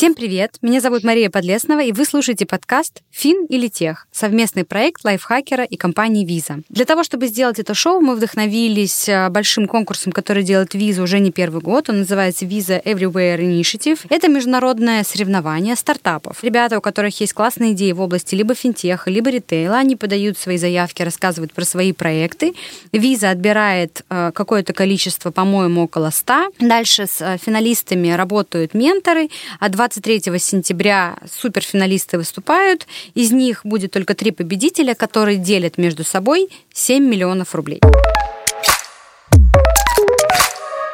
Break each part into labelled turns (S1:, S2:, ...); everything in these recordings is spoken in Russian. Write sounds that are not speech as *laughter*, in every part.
S1: Всем привет! Меня зовут Мария Подлеснова, и вы слушаете подкаст «Фин или тех» — совместный проект лайфхакера и компании Visa. Для того, чтобы сделать это шоу, мы вдохновились э, большим конкурсом, который делает Visa уже не первый год. Он называется Visa Everywhere Initiative. Это международное соревнование стартапов. Ребята, у которых есть классные идеи в области либо финтеха, либо ритейла, они подают свои заявки, рассказывают про свои проекты. Visa отбирает э, какое-то количество, по-моему, около 100. Дальше с э, финалистами работают менторы, а 23 сентября суперфиналисты выступают. Из них будет только три победителя, которые делят между собой 7 миллионов рублей.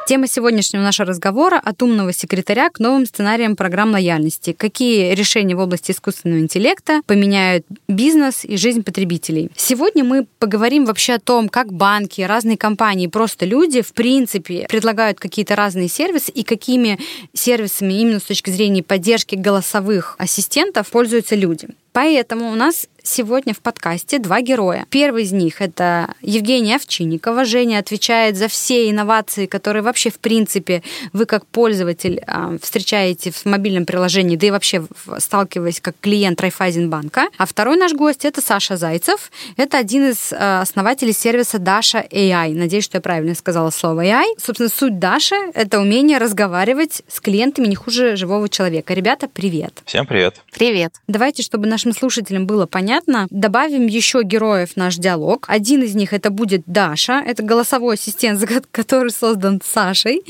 S1: Тема сегодняшнего нашего разговора от умного секретаря к новым сценариям программ лояльности. Какие решения в области искусственного интеллекта поменяют бизнес и жизнь потребителей. Сегодня мы поговорим вообще о том, как банки, разные компании, просто люди, в принципе, предлагают какие-то разные сервисы и какими сервисами именно с точки зрения поддержки голосовых ассистентов пользуются люди. Поэтому у нас сегодня в подкасте два героя. Первый из них — это Евгения Овчинникова. Женя отвечает за все инновации, которые вообще, в принципе, вы как пользователь а, встречаете в мобильном приложении, да и вообще сталкиваясь как клиент Райфайзенбанка. А второй наш гость — это Саша Зайцев. Это один из а, основателей сервиса Dasha AI. Надеюсь, что я правильно сказала слово AI. Собственно, суть Dasha — это умение разговаривать с клиентами не хуже живого человека. Ребята, привет.
S2: Всем привет.
S3: Привет.
S1: Давайте, чтобы нашим слушателям было понятно. Добавим еще героев в наш диалог. Один из них это будет Даша, это голосовой ассистент, *laughs* который создан Сашей.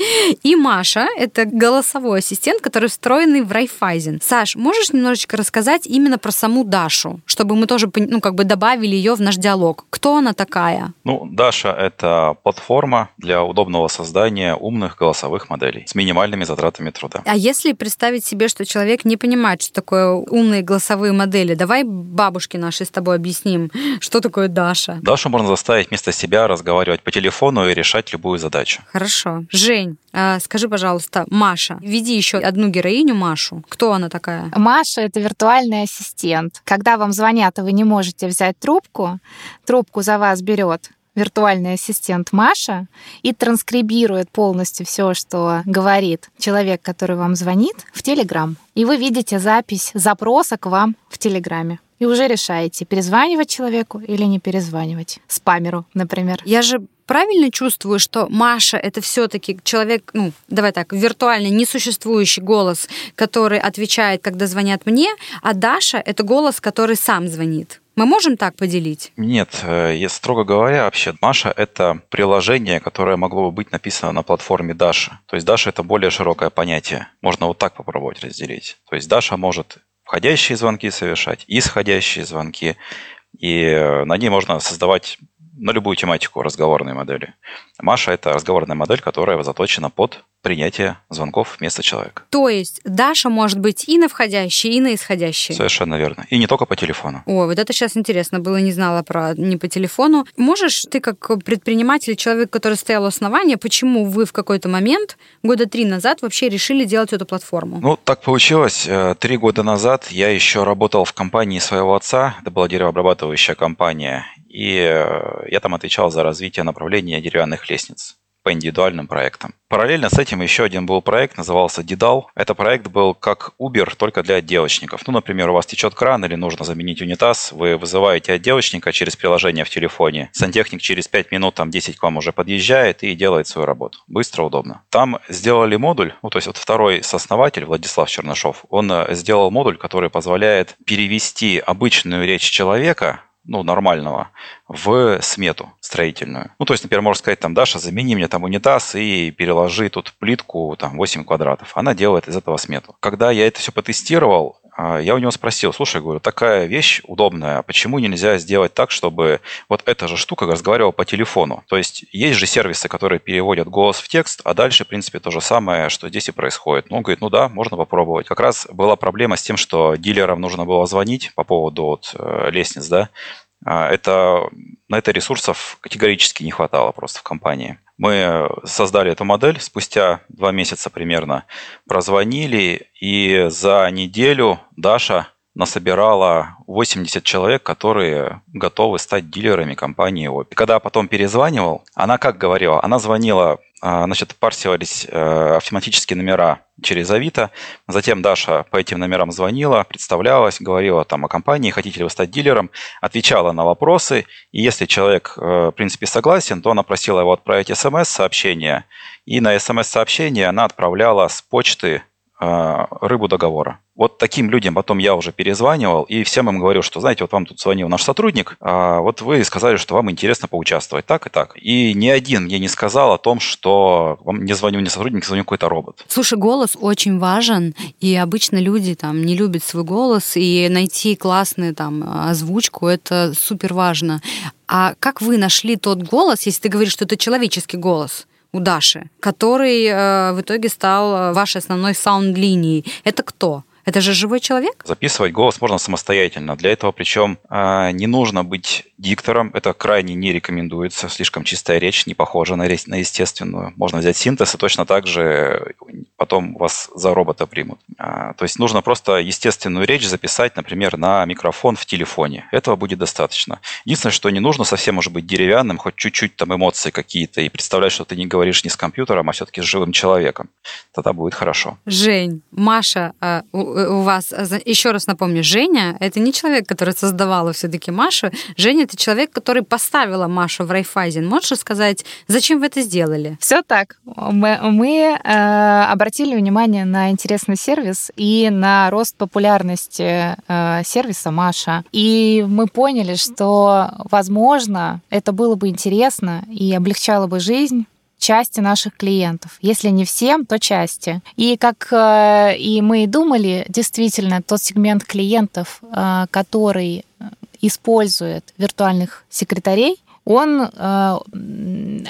S1: И Маша, это голосовой ассистент, который встроенный в Райфайзен. Саш, можешь немножечко рассказать именно про саму Дашу, чтобы мы тоже ну, как бы добавили ее в наш диалог? Кто она такая?
S2: Ну, Даша — это платформа для удобного создания умных голосовых моделей с минимальными затратами труда.
S1: А если представить себе, что человек не понимает, что такое умные голосовые модели, давай бабушке нашей с тобой объясним, что такое Даша.
S2: Дашу можно заставить вместо себя разговаривать по телефону и решать любую задачу.
S1: Хорошо. Жень, а, скажи, пожалуйста, Маша, веди еще одну героиню Машу. Кто она такая?
S3: Маша — это виртуальный ассистент. Когда вам звонят, и вы не можете взять трубку, трубку за вас берет виртуальный ассистент Маша и транскрибирует полностью все, что говорит человек, который вам звонит, в Телеграм. И вы видите запись запроса к вам в Телеграме и уже решаете, перезванивать человеку или не перезванивать. Спамеру, например.
S1: Я же правильно чувствую, что Маша это все-таки человек, ну, давай так, виртуальный, несуществующий голос, который отвечает, когда звонят мне, а Даша это голос, который сам звонит. Мы можем так поделить?
S2: Нет, э, если строго говоря, вообще Маша — это приложение, которое могло бы быть написано на платформе Даша. То есть Даша — это более широкое понятие. Можно вот так попробовать разделить. То есть Даша может входящие звонки совершать, исходящие звонки. И э, на ней можно создавать на любую тематику разговорной модели. Маша – это разговорная модель, которая заточена под принятие звонков вместо человека.
S1: То есть Даша может быть и на входящие, и на исходящие.
S2: Совершенно верно. И не только по телефону.
S1: О, вот это сейчас интересно было, не знала про не по телефону. Можешь ты как предприниматель, человек, который стоял у основания, почему вы в какой-то момент, года три назад, вообще решили делать эту платформу?
S2: Ну, так получилось. Э, три года назад я еще работал в компании своего отца. Это была деревообрабатывающая компания. И э, я там отвечал за развитие направления деревянных лестниц по индивидуальным проектам. Параллельно с этим еще один был проект, назывался Дидал. Это проект был как Uber, только для отделочников. Ну, например, у вас течет кран или нужно заменить унитаз, вы вызываете отделочника через приложение в телефоне. Сантехник через 5 минут, там 10 к вам уже подъезжает и делает свою работу. Быстро, удобно. Там сделали модуль, ну, то есть вот второй сооснователь, Владислав Чернышов, он э, сделал модуль, который позволяет перевести обычную речь человека ну, нормального, в смету строительную. Ну, то есть, например, можно сказать, там, Даша, замени мне там унитаз и переложи тут плитку, там, 8 квадратов. Она делает из этого смету. Когда я это все потестировал, я у него спросил, слушай, говорю, такая вещь удобная, почему нельзя сделать так, чтобы вот эта же штука разговаривала по телефону? То есть есть же сервисы, которые переводят голос в текст, а дальше, в принципе, то же самое, что здесь и происходит. Ну, он говорит, ну да, можно попробовать. Как раз была проблема с тем, что дилерам нужно было звонить по поводу вот, э, лестниц, да, а, это, на это ресурсов категорически не хватало просто в компании. Мы создали эту модель, спустя два месяца примерно прозвонили, и за неделю Даша насобирала 80 человек, которые готовы стать дилерами компании Opel. Когда потом перезванивал, она как говорила? Она звонила а, значит, парсились э, автоматические номера через Авито. Затем Даша по этим номерам звонила, представлялась, говорила там о компании, хотите ли вы стать дилером, отвечала на вопросы. И если человек, э, в принципе, согласен, то она просила его отправить смс-сообщение. И на смс-сообщение она отправляла с почты рыбу договора. Вот таким людям потом я уже перезванивал и всем им говорил, что, знаете, вот вам тут звонил наш сотрудник, а вот вы сказали, что вам интересно поучаствовать так и так. И ни один мне не сказал о том, что вам не звонил не сотрудник, звонил какой-то робот.
S1: Слушай, голос очень важен, и обычно люди там не любят свой голос, и найти классную там озвучку, это супер важно. А как вы нашли тот голос, если ты говоришь, что это человеческий голос? У Даши, который э, в итоге стал вашей основной саунд-линией. Это кто? Это же живой человек?
S2: Записывать голос можно самостоятельно. Для этого причем э, не нужно быть диктором. Это крайне не рекомендуется. Слишком чистая речь, не похожа на, на естественную. Можно взять синтез и точно так же потом вас за робота примут. А, то есть нужно просто естественную речь записать, например, на микрофон в телефоне. Этого будет достаточно. Единственное, что не нужно совсем может быть деревянным, хоть чуть-чуть там эмоции какие-то, и представлять, что ты не говоришь не с компьютером, а все-таки с живым человеком. Тогда будет хорошо.
S1: Жень, Маша, а, у вас, еще раз напомню, Женя — это не человек, который создавала все-таки Машу. Женя — это человек, который поставила Машу в Райфайзен. Можешь сказать, зачем вы это сделали?
S3: Все так. Мы, мы э, обратили внимание на интересный сервис и на рост популярности э, сервиса Маша. И мы поняли, что, возможно, это было бы интересно и облегчало бы жизнь части наших клиентов. Если не всем, то части. И как э, и мы и думали, действительно, тот сегмент клиентов, э, который использует виртуальных секретарей, он э,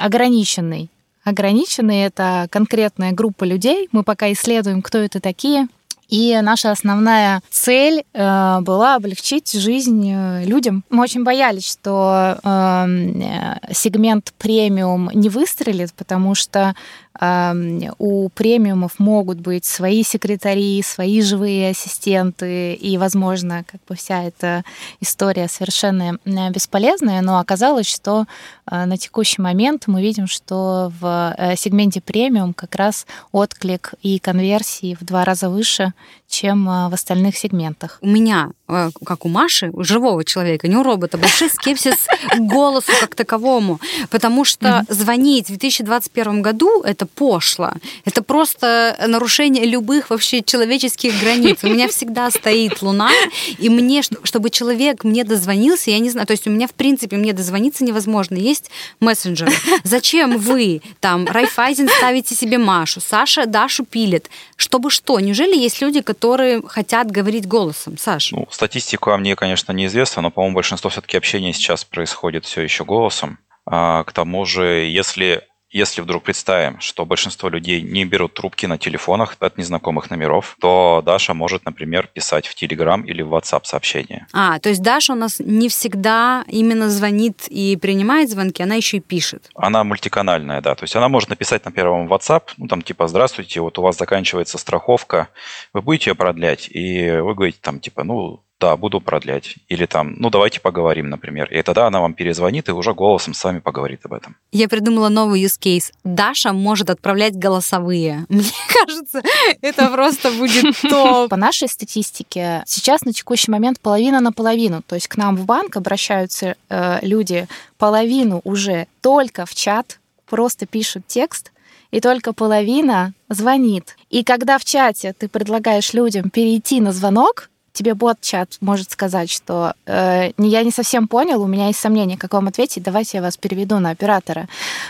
S3: ограниченный. Ограниченный — это конкретная группа людей. Мы пока исследуем, кто это такие. И наша основная цель э, была облегчить жизнь э, людям. Мы очень боялись, что эм, э, сегмент премиум не выстрелит, потому что у премиумов могут быть свои секретари, свои живые ассистенты, и, возможно, как бы вся эта история совершенно бесполезная, но оказалось, что э, на текущий момент мы видим, что в э, сегменте премиум как раз отклик и конверсии в два раза выше, чем э, в остальных сегментах.
S1: У меня, как у Маши, у живого человека, не у робота, большой скепсис к голосу как таковому, потому что звонить в 2021 году — это пошло. Это просто нарушение любых вообще человеческих границ. У меня всегда стоит луна, и мне, чтобы человек мне дозвонился, я не знаю, то есть у меня, в принципе, мне дозвониться невозможно. Есть мессенджеры. Зачем вы там Райфайзен ставите себе Машу, Саша Дашу пилит? Чтобы что? Неужели есть люди, которые хотят говорить голосом? Саша?
S2: Ну, статистику мне, конечно, неизвестно, но, по-моему, большинство все-таки общения сейчас происходит все еще голосом. А, к тому же, если если вдруг представим, что большинство людей не берут трубки на телефонах от незнакомых номеров, то Даша может, например, писать в Telegram или в WhatsApp сообщения.
S1: А, то есть Даша у нас не всегда именно звонит и принимает звонки, она еще и пишет.
S2: Она мультиканальная, да. То есть она может написать на первом WhatsApp, ну там типа «Здравствуйте, вот у вас заканчивается страховка, вы будете ее продлять?» И вы говорите там типа «Ну, да, буду продлять. Или там, ну, давайте поговорим, например. И тогда она вам перезвонит и уже голосом с вами поговорит об этом.
S1: Я придумала новый use case. Даша может отправлять голосовые. *laughs* Мне кажется, это просто будет *laughs* топ.
S3: По нашей статистике, сейчас на текущий момент половина на половину. То есть к нам в банк обращаются э, люди половину уже только в чат, просто пишут текст, и только половина звонит. И когда в чате ты предлагаешь людям перейти на звонок, тебе бот-чат может сказать, что э, я не совсем понял, у меня есть сомнения, как вам ответить, давайте я вас переведу на оператора.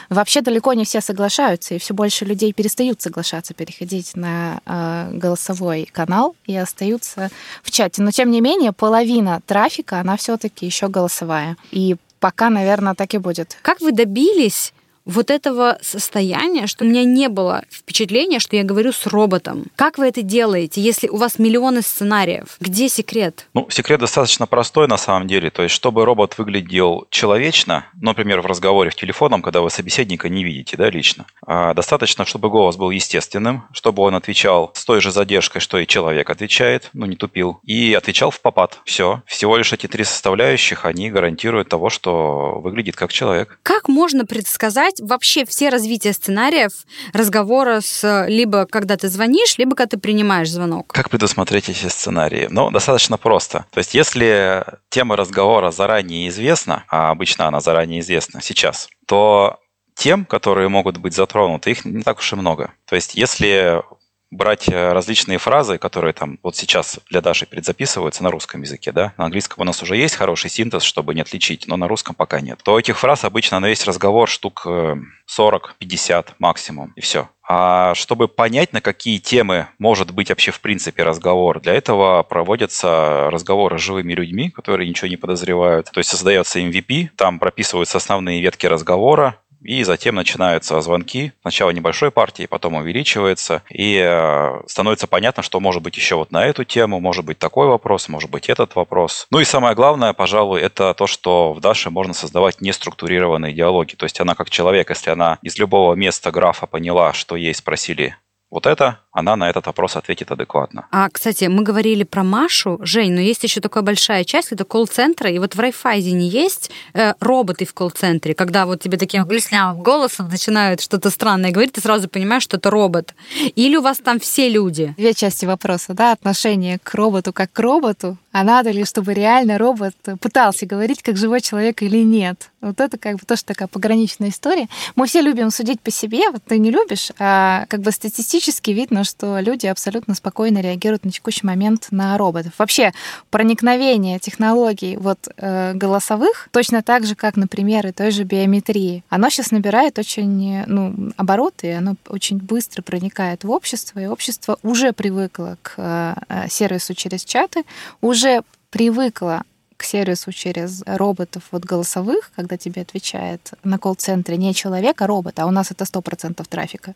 S3: Вообще далеко не все соглашаются, и все больше людей перестают соглашаться переходить на э, голосовой канал и остаются в чате. Но тем не менее, половина трафика, она все-таки еще голосовая. И пока, наверное, так и будет.
S1: Как вы добились вот этого состояния, что у меня не было впечатления, что я говорю с роботом. Как вы это делаете, если у вас миллионы сценариев? Где секрет?
S2: Ну, секрет достаточно простой на самом деле. То есть, чтобы робот выглядел человечно, например, в разговоре в телефоном, когда вы собеседника не видите, да, лично, а достаточно, чтобы голос был естественным, чтобы он отвечал с той же задержкой, что и человек отвечает, ну, не тупил, и отвечал в попад. Все. Всего лишь эти три составляющих, они гарантируют того, что выглядит как человек.
S1: Как можно предсказать вообще все развития сценариев разговора с либо когда ты звонишь, либо когда ты принимаешь звонок?
S2: Как предусмотреть эти сценарии? Ну, достаточно просто. То есть, если тема разговора заранее известна, а обычно она заранее известна сейчас, то тем, которые могут быть затронуты, их не так уж и много. То есть, если брать э, различные фразы, которые там вот сейчас для Даши предзаписываются на русском языке, да, на английском у нас уже есть хороший синтез, чтобы не отличить, но на русском пока нет, то этих фраз обычно на весь разговор штук 40-50 э, максимум, и все. А чтобы понять, на какие темы может быть вообще в принципе разговор, для этого проводятся разговоры с живыми людьми, которые ничего не подозревают. То есть создается MVP, там прописываются основные ветки разговора, и затем начинаются звонки. Сначала небольшой партии, потом увеличивается. И э, становится понятно, что может быть еще вот на эту тему, может быть такой вопрос, может быть этот вопрос. Ну и самое главное, пожалуй, это то, что в Даше можно создавать неструктурированные диалоги. То есть она как человек, если она из любого места графа поняла, что ей спросили вот это, она на этот вопрос ответит адекватно.
S1: А, кстати, мы говорили про Машу, Жень, но есть еще такая большая часть, это колл-центры, и вот в Райфайзене есть э, роботы в колл-центре, когда вот тебе таким глеснявым голосом начинают что-то странное говорить, ты сразу понимаешь, что это робот. Или у вас там все люди?
S3: Две части вопроса, да, отношение к роботу как к роботу, а надо ли, чтобы реально робот пытался говорить как живой человек или нет. Вот это как бы тоже такая пограничная история. Мы все любим судить по себе, вот ты не любишь, а как бы статистически видно, что люди абсолютно спокойно реагируют на текущий момент на роботов. Вообще проникновение технологий вот э, голосовых точно так же, как, например, и той же биометрии, оно сейчас набирает очень ну, обороты, и оно очень быстро проникает в общество, и общество уже привыкло к э, сервису через чаты, уже привыкло к сервису через роботов вот голосовых, когда тебе отвечает на колл-центре не человек, а робот, а у нас это 100% трафика.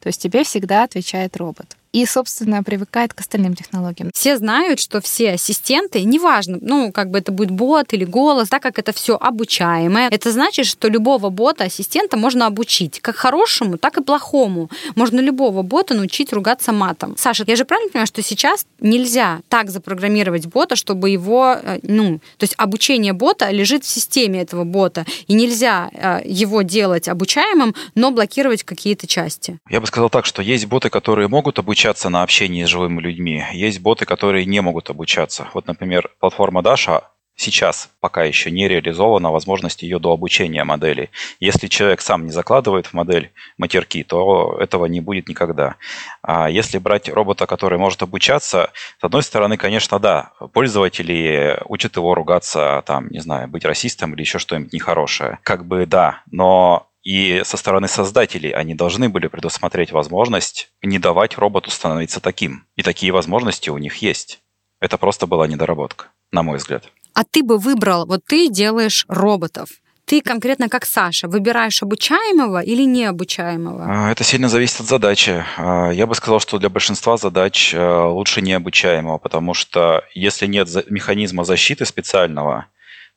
S3: То есть тебе всегда отвечает робот и, собственно, привыкает к остальным технологиям.
S1: Все знают, что все ассистенты, неважно, ну, как бы это будет бот или голос, так как это все обучаемое, это значит, что любого бота, ассистента можно обучить, как хорошему, так и плохому. Можно любого бота научить ругаться матом. Саша, я же правильно понимаю, что сейчас нельзя так запрограммировать бота, чтобы его, э, ну, то есть обучение бота лежит в системе этого бота, и нельзя э, его делать обучаемым, но блокировать какие-то части.
S2: Я бы сказал так, что есть боты, которые могут обучать обучаться на общении с живыми людьми. Есть боты, которые не могут обучаться. Вот, например, платформа Dasha сейчас пока еще не реализована возможность ее до обучения модели. Если человек сам не закладывает в модель матерки, то этого не будет никогда. А если брать робота, который может обучаться, с одной стороны, конечно, да, пользователи учат его ругаться, там, не знаю, быть расистом или еще что-нибудь нехорошее. Как бы да, но и со стороны создателей они должны были предусмотреть возможность не давать роботу становиться таким. И такие возможности у них есть. Это просто была недоработка, на мой взгляд.
S1: А ты бы выбрал, вот ты делаешь роботов, ты конкретно как Саша выбираешь обучаемого или необучаемого?
S2: А, это сильно зависит от задачи. А, я бы сказал, что для большинства задач э, лучше необучаемого, потому что если нет механизма защиты специального,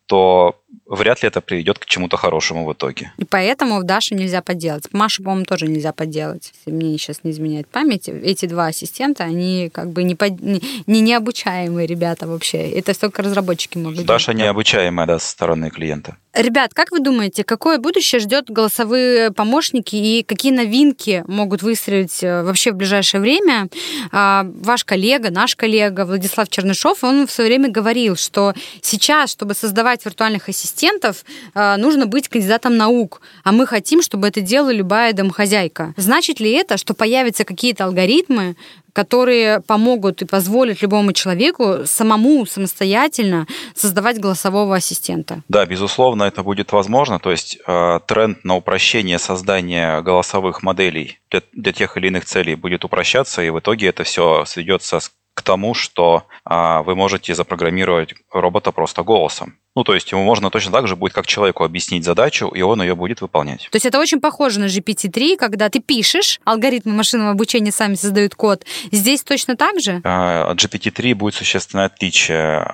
S2: то вряд ли это приведет к чему-то хорошему в итоге.
S1: И поэтому Дашу нельзя подделать. Машу, по-моему, тоже нельзя подделать. Если мне сейчас не изменяет память, эти два ассистента, они как бы не, под... не, не необучаемые ребята вообще. Это только разработчики могут
S2: Даша делать. необучаемая, да, со стороны клиента.
S1: Ребят, как вы думаете, какое будущее ждет голосовые помощники и какие новинки могут выстрелить э, вообще в ближайшее время? А, ваш коллега, наш коллега Владислав Чернышов, он в свое время говорил, что сейчас, чтобы создавать виртуальных ассистентов, э, нужно быть кандидатом наук, а мы хотим, чтобы это делала любая домохозяйка. Значит ли это, что появятся какие-то алгоритмы, которые помогут и позволят любому человеку самому самостоятельно создавать голосового ассистента.
S2: Да, безусловно, это будет возможно. То есть э, тренд на упрощение создания голосовых моделей для, для тех или иных целей будет упрощаться, и в итоге это все сведется к тому, что а, вы можете запрограммировать робота просто голосом. Ну, то есть ему можно точно так же будет как человеку объяснить задачу, и он ее будет выполнять.
S1: То есть это очень похоже на GPT-3, когда ты пишешь, алгоритмы машинного обучения сами создают код. Здесь точно так же?
S2: А, от GPT-3 будет существенное отличие.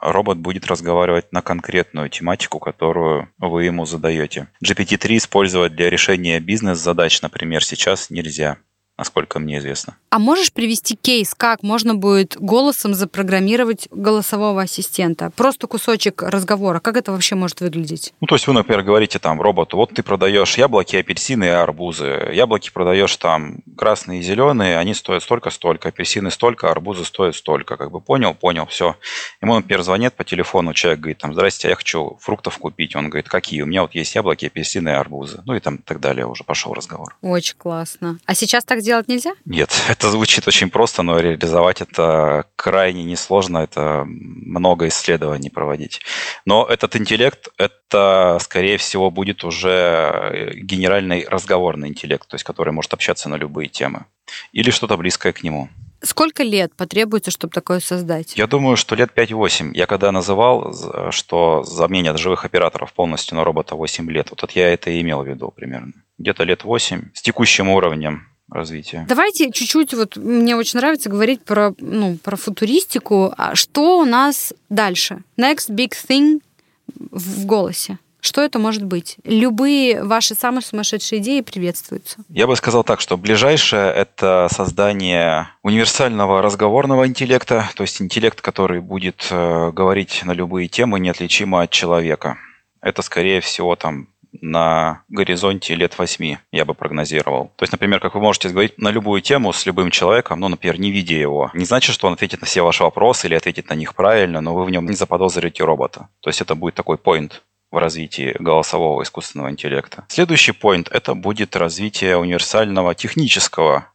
S2: Робот будет разговаривать на конкретную тематику, которую вы ему задаете. GPT-3 использовать для решения бизнес-задач, например, сейчас нельзя насколько мне известно.
S1: А можешь привести кейс, как можно будет голосом запрограммировать голосового ассистента? Просто кусочек разговора. Как это вообще может выглядеть?
S2: Ну, то есть вы, например, говорите там роботу, вот ты продаешь яблоки, апельсины и арбузы. Яблоки продаешь там красные и зеленые, они стоят столько-столько, апельсины столько, арбузы стоят столько. Как бы понял, понял, все. Ему, например, звонит по телефону, человек говорит там, здрасте, я хочу фруктов купить. Он говорит, какие? У меня вот есть яблоки, апельсины и арбузы. Ну и там так далее уже пошел разговор.
S1: Очень классно. А сейчас так сделать нельзя?
S2: Нет, *laughs* это звучит очень просто, но реализовать это крайне несложно, это много исследований проводить. Но этот интеллект, это, скорее всего, будет уже генеральный разговорный интеллект, то есть который может общаться на любые темы. Или что-то близкое к нему.
S1: Сколько лет потребуется, чтобы такое создать?
S2: Я думаю, что лет 5-8. Я когда называл, что заменят живых операторов полностью на робота 8 лет, вот я это и имел в виду примерно. Где-то лет 8 с текущим уровнем развития.
S1: Давайте чуть-чуть, вот мне очень нравится говорить про, ну, про футуристику. А что у нас дальше? Next big thing в голосе. Что это может быть? Любые ваши самые сумасшедшие идеи приветствуются.
S2: Я бы сказал так, что ближайшее – это создание универсального разговорного интеллекта, то есть интеллект, который будет э, говорить на любые темы, неотличимо от человека. Это, скорее всего, там на горизонте лет восьми, я бы прогнозировал. То есть, например, как вы можете говорить на любую тему с любым человеком, ну, например, не видя его. Не значит, что он ответит на все ваши вопросы или ответит на них правильно, но вы в нем не заподозрите робота. То есть это будет такой point в развитии голосового искусственного интеллекта. Следующий point – это будет развитие универсального технического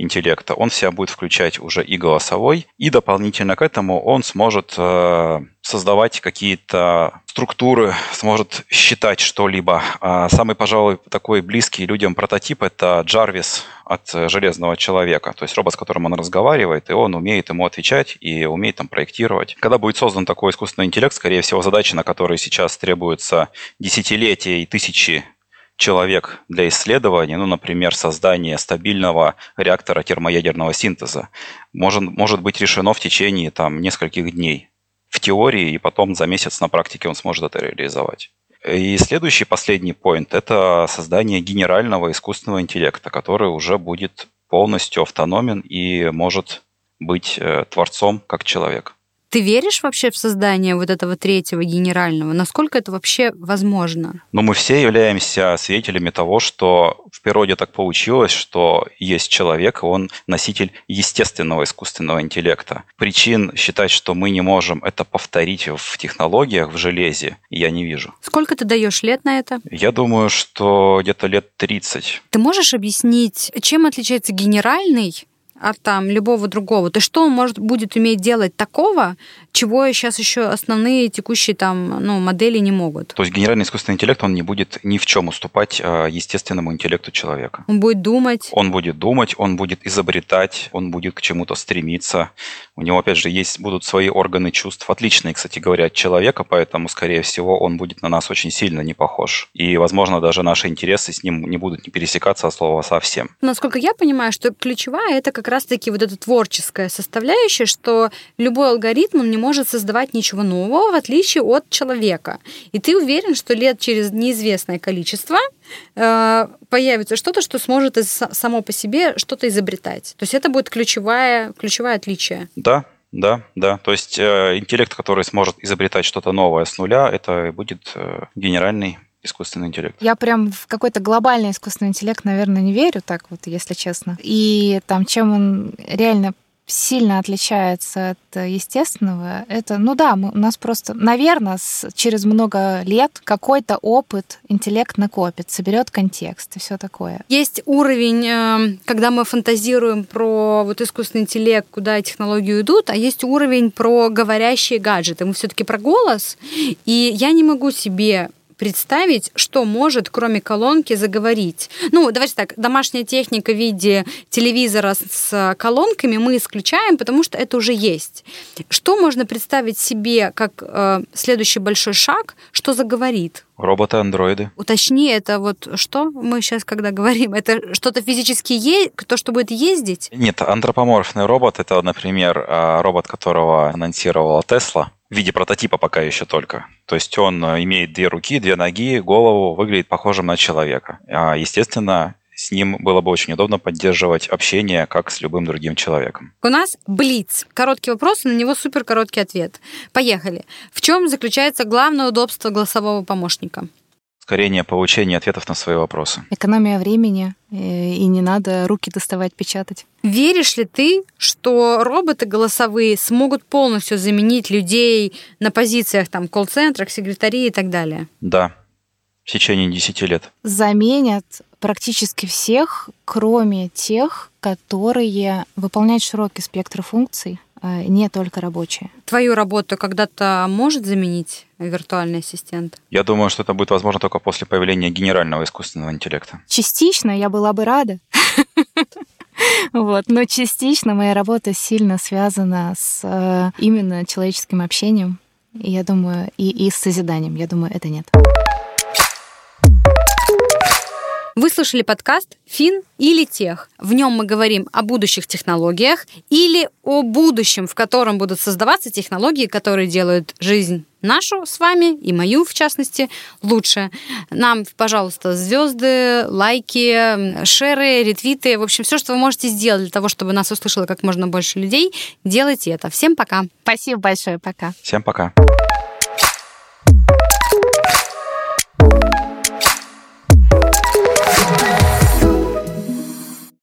S2: интеллекта, он в себя будет включать уже и голосовой, и дополнительно к этому он сможет э, создавать какие-то структуры, сможет считать что-либо. А самый, пожалуй, такой близкий людям прототип – это Джарвис от Железного Человека, то есть робот, с которым он разговаривает, и он умеет ему отвечать и умеет там проектировать. Когда будет создан такой искусственный интеллект, скорее всего, задачи, на которые сейчас требуются десятилетия и тысячи человек для исследования, ну, например, создание стабильного реактора термоядерного синтеза, может, может быть решено в течение там, нескольких дней в теории, и потом за месяц на практике он сможет это реализовать. И следующий, последний поинт – это создание генерального искусственного интеллекта, который уже будет полностью автономен и может быть э, творцом как человек.
S1: Ты веришь вообще в создание вот этого третьего генерального? Насколько это вообще возможно?
S2: Ну, мы все являемся свидетелями того, что в природе так получилось, что есть человек, он носитель естественного искусственного интеллекта. Причин считать, что мы не можем это повторить в технологиях, в железе, я не вижу.
S1: Сколько ты даешь лет на это?
S2: Я думаю, что где-то лет 30.
S1: Ты можешь объяснить, чем отличается генеральный от там любого другого. То что он может будет уметь делать такого, чего сейчас еще основные текущие там ну, модели не могут?
S2: То есть генеральный искусственный интеллект, он не будет ни в чем уступать э, естественному интеллекту человека.
S1: Он будет думать.
S2: Он будет думать, он будет изобретать, он будет к чему-то стремиться. У него, опять же, есть, будут свои органы чувств, отличные, кстати говоря, от человека, поэтому, скорее всего, он будет на нас очень сильно не похож. И, возможно, даже наши интересы с ним не будут не пересекаться от слова совсем.
S1: Насколько я понимаю, что ключевая это как раз-таки вот эта творческая составляющая, что любой алгоритм он не может создавать ничего нового, в отличие от человека. И ты уверен, что лет через неизвестное количество появится что-то, что сможет само по себе что-то изобретать. То есть это будет ключевое, ключевое отличие.
S2: Да, да, да. То есть э, интеллект, который сможет изобретать что-то новое с нуля, это будет э, генеральный искусственный интеллект?
S3: Я прям в какой-то глобальный искусственный интеллект, наверное, не верю, так вот, если честно. И там, чем он реально сильно отличается от естественного, это, ну да, мы, у нас просто, наверное, с, через много лет какой-то опыт интеллект накопит, соберет контекст и все такое.
S1: Есть уровень, э, когда мы фантазируем про вот искусственный интеллект, куда технологии идут, а есть уровень про говорящие гаджеты. Мы все-таки про голос, и я не могу себе представить, что может, кроме колонки, заговорить. Ну, давайте так, домашняя техника в виде телевизора с колонками мы исключаем, потому что это уже есть. Что можно представить себе как э, следующий большой шаг, что заговорит?
S2: Роботы-андроиды.
S1: Уточни, это вот что мы сейчас когда говорим? Это что-то физически есть, то, что будет ездить?
S2: Нет, антропоморфный робот – это, например, а, робот, которого анонсировала Тесла в виде прототипа пока еще только. То есть он э, имеет две руки, две ноги, голову, выглядит похожим на человека. А, естественно, с ним было бы очень удобно поддерживать общение, как с любым другим человеком.
S1: У нас Блиц. Короткий вопрос, на него супер короткий ответ. Поехали. В чем заключается главное удобство голосового помощника?
S2: Ускорение получения ответов на свои вопросы.
S3: Экономия времени, э, и не надо руки доставать, печатать.
S1: Веришь ли ты, что роботы голосовые смогут полностью заменить людей на позициях там колл-центрах, секретарей и так далее?
S2: Да, в течение 10 лет.
S3: Заменят практически всех, кроме тех, которые выполняют широкий спектр функций, не только рабочие.
S1: Твою работу когда-то может заменить виртуальный ассистент?
S2: Я думаю, что это будет возможно только после появления генерального искусственного интеллекта.
S3: Частично я была бы рада. *laughs* Вот. Но частично моя работа сильно связана с э, именно человеческим общением. И я думаю, и, и с созиданием. Я думаю, это нет.
S1: Вы слушали подкаст «Фин или тех». В нем мы говорим о будущих технологиях или о будущем, в котором будут создаваться технологии, которые делают жизнь нашу с вами и мою, в частности, лучше. Нам, пожалуйста, звезды, лайки, шеры, ретвиты, в общем, все, что вы можете сделать для того, чтобы нас услышало как можно больше людей, делайте это. Всем пока.
S3: Спасибо большое. Пока.
S2: Всем пока.